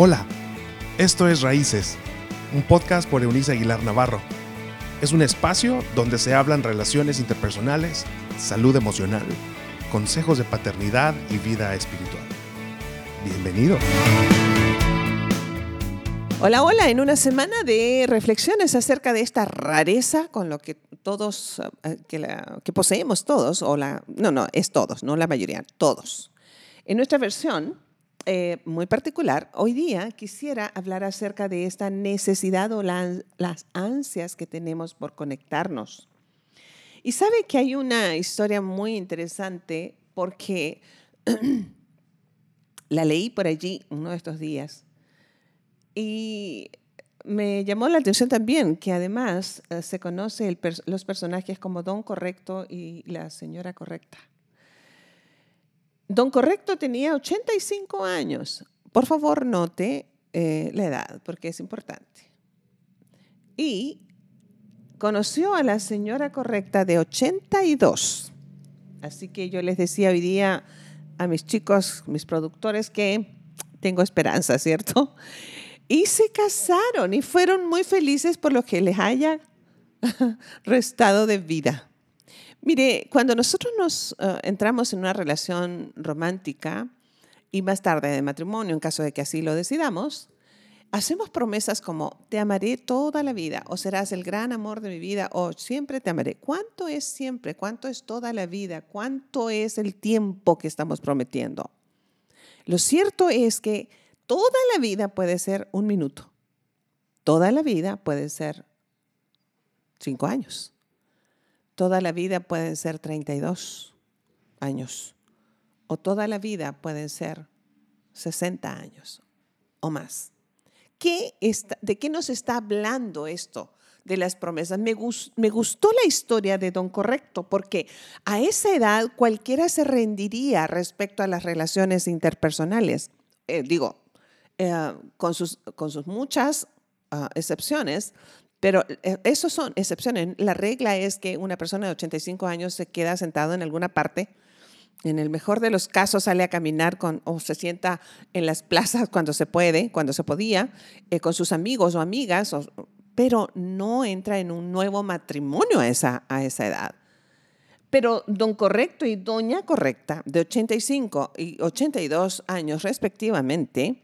Hola, esto es Raíces, un podcast por Eunice Aguilar Navarro. Es un espacio donde se hablan relaciones interpersonales, salud emocional, consejos de paternidad y vida espiritual. Bienvenido. Hola, hola, en una semana de reflexiones acerca de esta rareza con lo que todos, eh, que, poseemos todos, o la, no, no, es todos, no la mayoría, todos. En nuestra versión eh, muy particular, hoy día quisiera hablar acerca de esta necesidad o la- las ansias que tenemos por conectarnos. Y sabe que hay una historia muy interesante porque la leí por allí uno de estos días y me llamó la atención también que además eh, se conoce el los personajes como Don Correcto y la Señora Correcta. Don Correcto tenía 85 años. Por favor, note eh, la edad, porque es importante. Y conoció a la Señora Correcta de 82. Así que yo les decía hoy día a mis chicos, mis productores, que tengo esperanza, ¿cierto? Y se casaron y fueron muy felices por lo que les haya restado de vida. Mire, cuando nosotros nos eh, entramos en una relación romántica y más tarde de matrimonio, en caso de que así lo decidamos, hacemos promesas como te amaré toda la vida o serás el gran amor de mi vida o siempre te amaré. ¿Cuánto es siempre? ¿Cuánto es toda la vida? ¿Cuánto es el tiempo que estamos prometiendo? Lo cierto es que toda la vida puede ser un minuto. Toda la vida puede ser cinco años. Toda la vida pueden ser 32 años. O toda la vida pueden ser 60 años o más. ¿Qué está- ¿De qué nos está hablando esto de las promesas? Me, gus- me gustó la historia de Don Correcto porque a esa edad cualquiera se rendiría respecto a las relaciones interpersonales. Eh, digo, eh, con, sus, con sus muchas ah, excepciones, pero eh, esos son excepciones. La regla es que una persona de 85 años se queda sentado en alguna parte. En el mejor de los casos sale a caminar con, o se sienta en las plazas cuando se puede, cuando se podía, eh, con sus amigos o amigas, pero no entra en un nuevo matrimonio a esa, a esa edad. Pero don Correcto y doña Correcta, de 85 y 82 años respectivamente,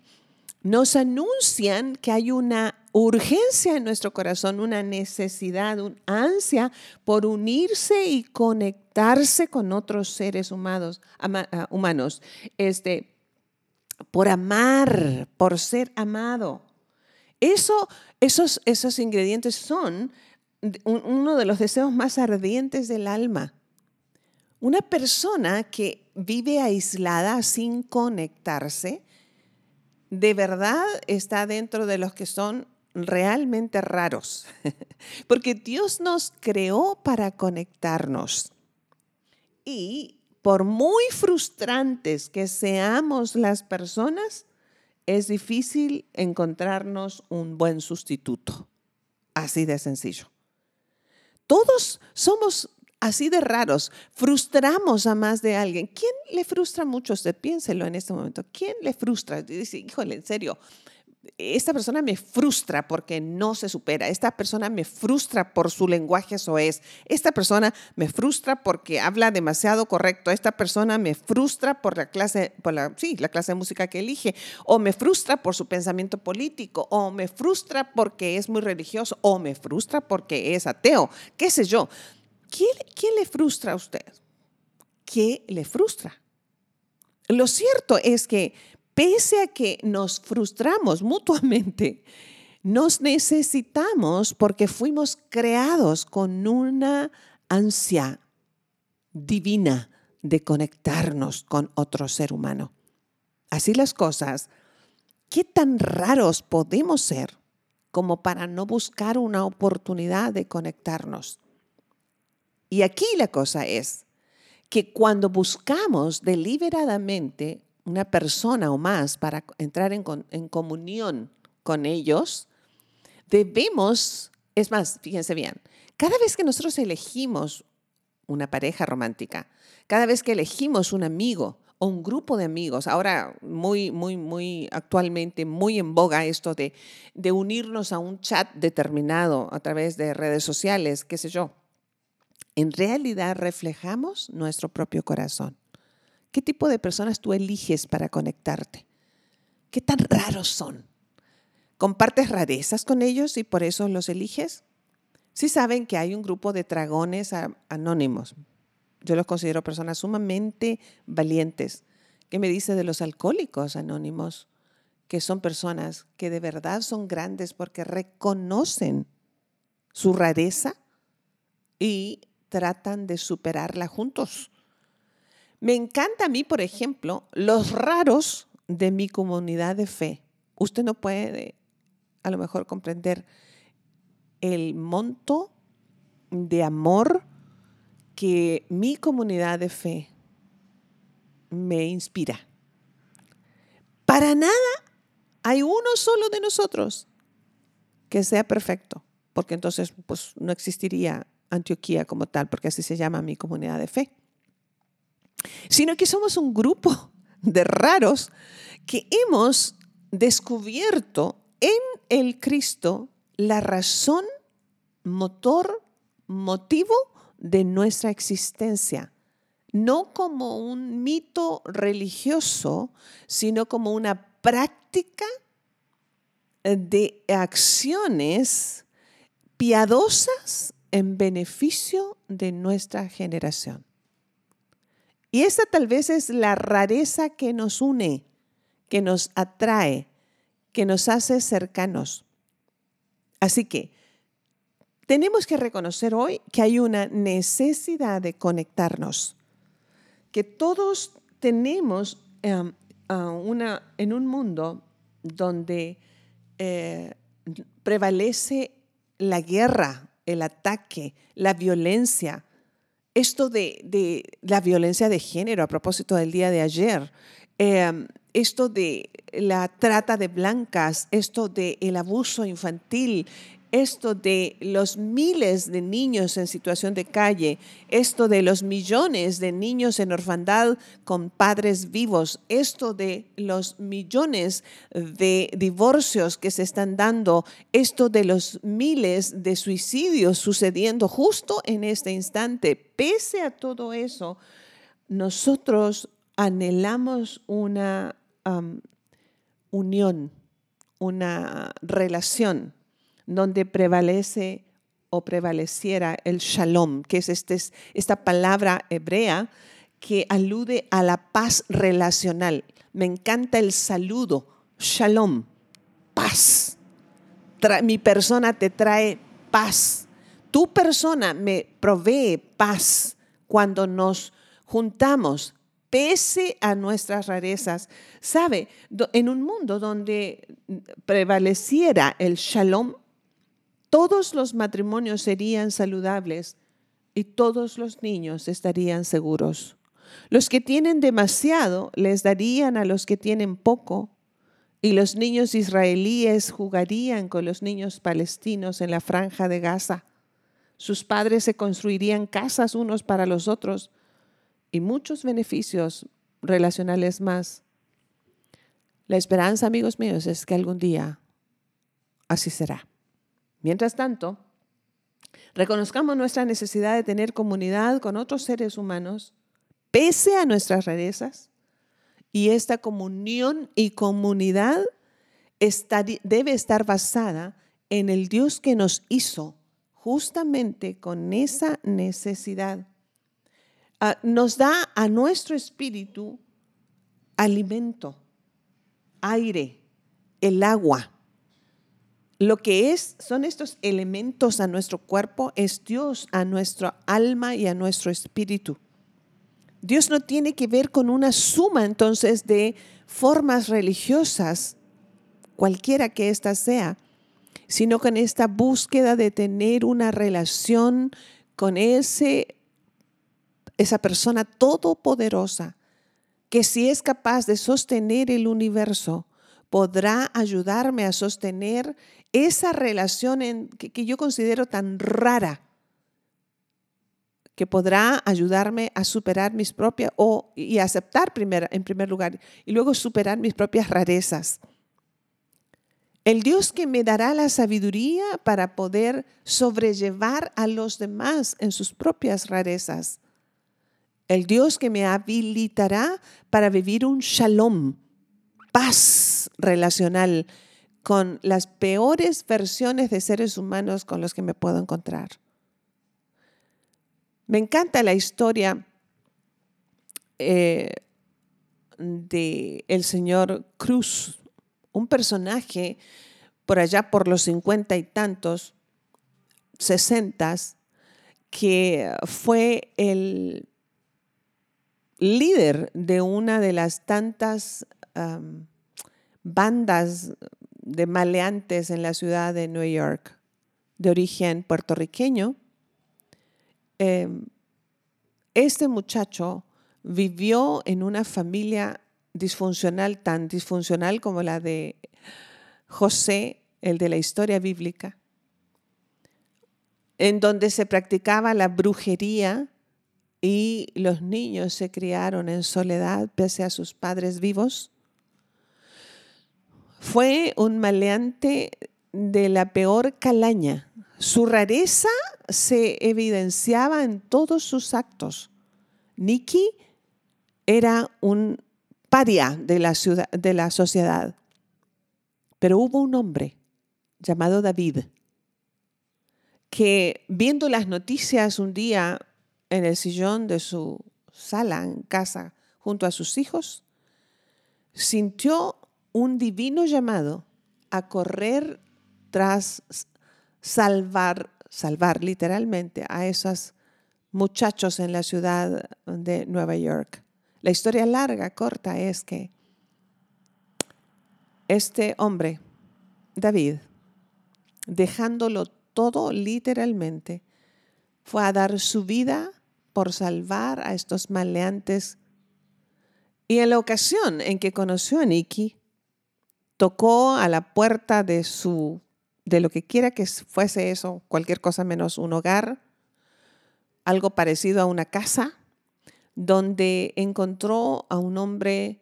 nos anuncian que hay una urgencia en nuestro corazón, una necesidad, una ansia por unirse y conectarse con otros seres humanos, ah, humanos, este, por amar, por ser amado. Eso, esos, esos ingredientes son un- uno de los deseos más ardientes del alma. Una persona que vive aislada sin conectarse, de verdad está dentro de los que son realmente raros, porque Dios nos creó para conectarnos. Y por muy frustrantes que seamos las personas, es difícil encontrarnos un buen sustituto. Así de sencillo. Todos somos así de raros. Frustramos a más de alguien. ¿Quién le frustra mucho usted? Piénselo en este momento. ¿Quién le frustra? Dice, híjole, en serio, esta persona me frustra porque no se supera. Esta persona me frustra por su lenguaje soez. Esta persona me frustra porque habla demasiado correcto. Esta persona me frustra por la clase, sí, la clase de música que elige. O me frustra por su pensamiento político. O me frustra porque es muy religioso. O me frustra porque es ateo. ¿Qué sé yo? ¿Quién, quién le frustra a usted? ¿Qué le frustra? Lo cierto es que pese a que nos frustramos mutuamente, nos necesitamos porque fuimos creados con una ansia divina de conectarnos con otro ser humano. Así las cosas, ¿qué tan raros podemos ser como para no buscar una oportunidad de conectarnos? Y aquí la cosa es que cuando buscamos deliberadamente una persona o más para entrar en, en comunión con ellos, debemos, es más, fíjense bien, cada vez que nosotros elegimos una pareja romántica, cada vez que elegimos un amigo o un grupo de amigos. Ahora, muy, muy, muy actualmente, muy en boga esto de, de unirnos a un chat determinado a través de redes sociales, qué sé yo. En realidad reflejamos nuestro propio corazón. ¿Qué tipo de personas tú eliges para conectarte? ¿Qué tan raros son? ¿Compartes rarezas con ellos y por eso los eliges? Sí saben que hay un grupo de dragones anónimos. Yo los considero personas sumamente valientes. ¿Qué me dice de los alcohólicos anónimos? Que son personas que de verdad son grandes porque reconocen su rareza y tratan de superarla juntos. Me encanta a mí, por ejemplo, los raros de mi comunidad de fe. Usted no puede a lo mejor comprender el monto de amor que mi comunidad de fe me inspira. Para nada hay uno solo de nosotros que sea perfecto, porque entonces pues, no existiría Antioquía como tal, porque así se llama mi comunidad de fe, sino que somos un grupo de raros que hemos descubierto en el Cristo la razón, motor, motivo de nuestra existencia. No como un mito religioso, sino como una práctica de acciones piadosas en beneficio de nuestra generación. Y esa tal vez es la rareza que nos une, que nos atrae, que nos hace cercanos. Así que tenemos que reconocer hoy que hay una necesidad de conectarnos, que todos tenemos em, una, en un mundo donde eh, prevalece la guerra, el ataque, la violencia. Esto de, la violencia de género, a propósito del día de ayer, em, esto de la trata de blancas, esto del el abuso infantil, esto de los miles de niños en situación de calle, esto de los millones de niños en orfandad con padres vivos, esto de los millones de divorcios que se están dando, esto de los miles de suicidios sucediendo justo en este instante. Pese a todo eso, nosotros anhelamos una unión, una relación donde prevalece o prevaleciera el shalom, que es este, esta palabra hebrea que alude a la paz relacional. Me encanta el saludo, shalom, paz. mi persona te trae paz. Tu persona me provee paz cuando nos juntamos pese a nuestras rarezas. Sabe, en un mundo donde prevaleciera el shalom, todos los matrimonios serían saludables y todos los niños estarían seguros. Los que tienen demasiado les darían a los que tienen poco y los niños israelíes jugarían con los niños palestinos en la franja de Gaza. Sus padres se construirían casas unos para los otros y muchos beneficios relacionales más. La esperanza, amigos míos, es que algún día así será. Mientras tanto, reconozcamos nuestra necesidad de tener comunidad con otros seres humanos, pese a nuestras rarezas, y esta comunión y comunidad debe estar basada en el Dios que nos hizo justamente con esa necesidad. Ah, nos da a nuestro espíritu alimento, aire, el agua lo que es, son estos elementos a nuestro cuerpo, es Dios a nuestra alma y a nuestro espíritu. Dios no tiene que ver con una suma entonces de formas religiosas, cualquiera que ésta sea, sino con esta búsqueda de tener una relación con ese, esa persona todopoderosa, que si es capaz de sostener el universo, podrá ayudarme a sostener esa relación que, yo considero tan rara que podrá ayudarme a superar mis propias, o, y aceptar en primer lugar, y luego superar mis propias rarezas. El Dios que me dará la sabiduría para poder sobrellevar a los demás en sus propias rarezas. El Dios que me habilitará para vivir un shalom, paz relacional con las peores versiones de seres humanos con los que me puedo encontrar. Me encanta la historia eh, de el señor Cruz, un personaje por allá por los cincuenta y tantos, sesentas, que fue el líder de una de las tantas bandas de maleantes en la ciudad de New York, de origen puertorriqueño. Em, este muchacho vivió en una familia disfuncional, tan disfuncional como la de José, el de la historia bíblica, en donde se practicaba la brujería y los niños se criaron en soledad pese a sus padres vivos. Fue un maleante de la peor calaña. Su rareza se evidenciaba en todos sus actos. Nicky era un paria de la, de la sociedad. Pero hubo un hombre llamado David que viendo las noticias un día en el sillón de su sala en casa junto a sus hijos, sintió un divino llamado a correr tras salvar, salvar literalmente a esos muchachos en la ciudad de Nueva York. La historia larga, corta, es que este hombre, David, dejándolo todo literalmente, fue a dar su vida por salvar a estos maleantes. Y en la ocasión en que conoció a Nicky, tocó a la puerta de su, de lo que quiera que fuese eso, cualquier cosa menos un hogar, algo parecido a una casa, donde encontró a un hombre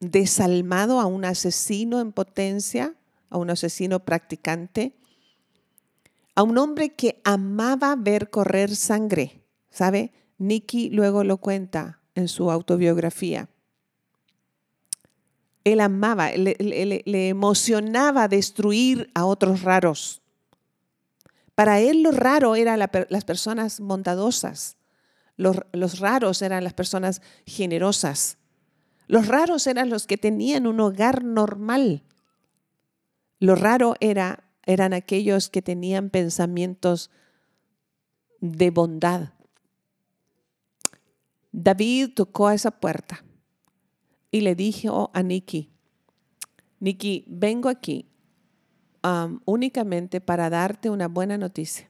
desalmado, a un asesino en potencia, a un asesino practicante, a un hombre que amaba ver correr sangre. ¿Sabe? Nicky luego lo cuenta en su autobiografía. Él amaba, le, emocionaba destruir a otros raros. Para él lo raro eran las personas bondadosas. los raros eran las personas generosas. Los raros eran los que tenían un hogar normal. Lo raro era, eran aquellos que tenían pensamientos de bondad. David tocó a esa puerta y le dijo a Nikki, Nikki, vengo aquí um, únicamente para darte una buena noticia.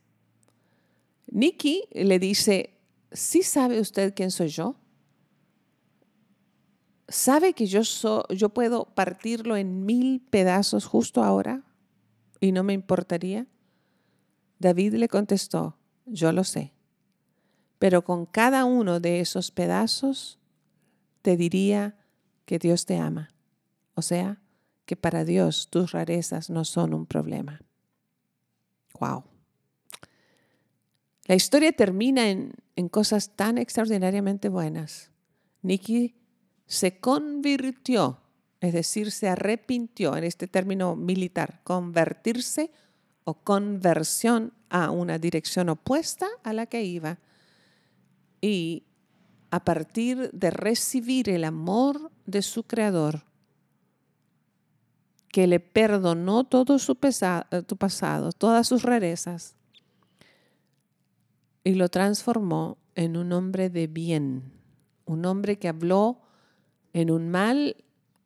Nikki le dice, ¿sí sabe usted quién soy yo? ¿Sabe que yo puedo partirlo en mil pedazos justo ahora y no me importaría? David le contestó, yo lo sé, pero con cada uno de esos pedazos te diría que Dios te ama. O sea, que para Dios tus rarezas no son un problema. Wow. La historia termina en, en cosas tan extraordinariamente buenas. Nikki se convirtió, es decir, se arrepintió en este término militar, convertirse o conversión a una dirección opuesta a la que iba. Y a partir de recibir el amor de su creador, que le perdonó todo su, tu pasado, todas sus rarezas, y lo transformó en un hombre de bien, un hombre que habló en un mal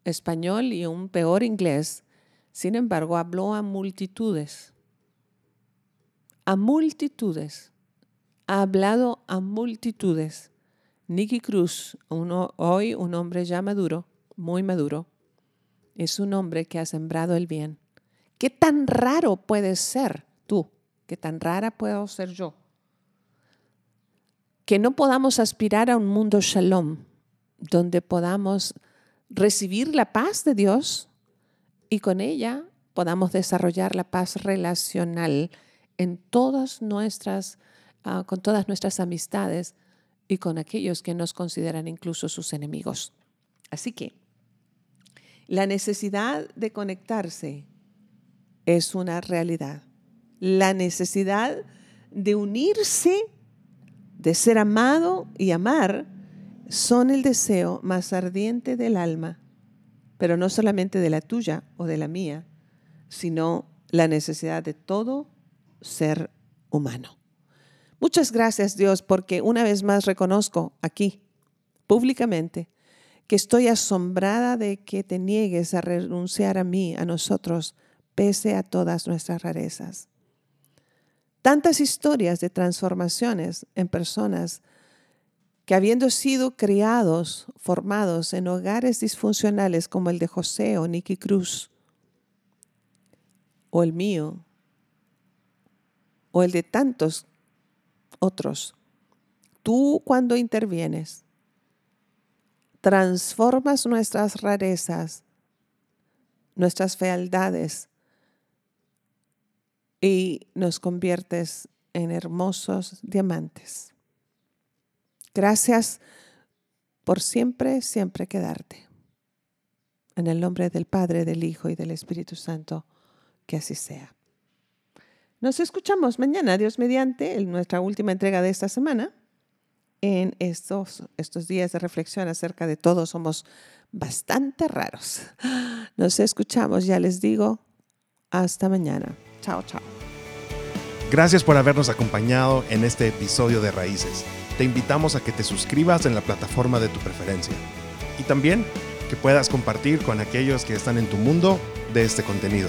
español y un peor inglés. Sin embargo, habló a multitudes. A multitudes. Ha hablado a multitudes. Nicky Cruz, hoy un hombre ya maduro, muy maduro, es un hombre que ha sembrado el bien. ¿Qué tan raro puedes ser tú? ¿Qué tan rara puedo ser yo? que no podamos aspirar a un mundo shalom, donde podamos recibir la paz de Dios y con ella podamos desarrollar la paz relacional en todas nuestras, ah, con todas nuestras amistades y con aquellos que nos consideran incluso sus enemigos. Así que la necesidad de conectarse es una realidad. La necesidad de unirse de ser amado y amar son el deseo más ardiente del alma, pero no solamente de la tuya o de la mía, sino la necesidad de todo ser humano. Muchas gracias Dios porque una vez más reconozco aquí, públicamente, que estoy asombrada de que te niegues a renunciar a mí, a nosotros, pese a todas nuestras rarezas. Tantas historias de transformaciones en personas que habiendo sido criados, formados en hogares disfuncionales como el de José o Nicky Cruz, o el mío, o el de tantos otros, tú cuando intervienes, transformas nuestras rarezas, nuestras fealdades, y nos conviertes en hermosos diamantes. Gracias por siempre, siempre quedarte. En el nombre del Padre, del Hijo y del Espíritu Santo, que así sea. Nos escuchamos mañana, Dios mediante, en nuestra última entrega de esta semana. En estos, estos días de reflexión acerca de todos somos bastante raros. Nos escuchamos, ya les digo, hasta mañana. Chao, chao. Gracias por habernos acompañado en este episodio de Raíces. Te invitamos a que te suscribas en la plataforma de tu preferencia y también que puedas compartir con aquellos que están en tu mundo de este contenido.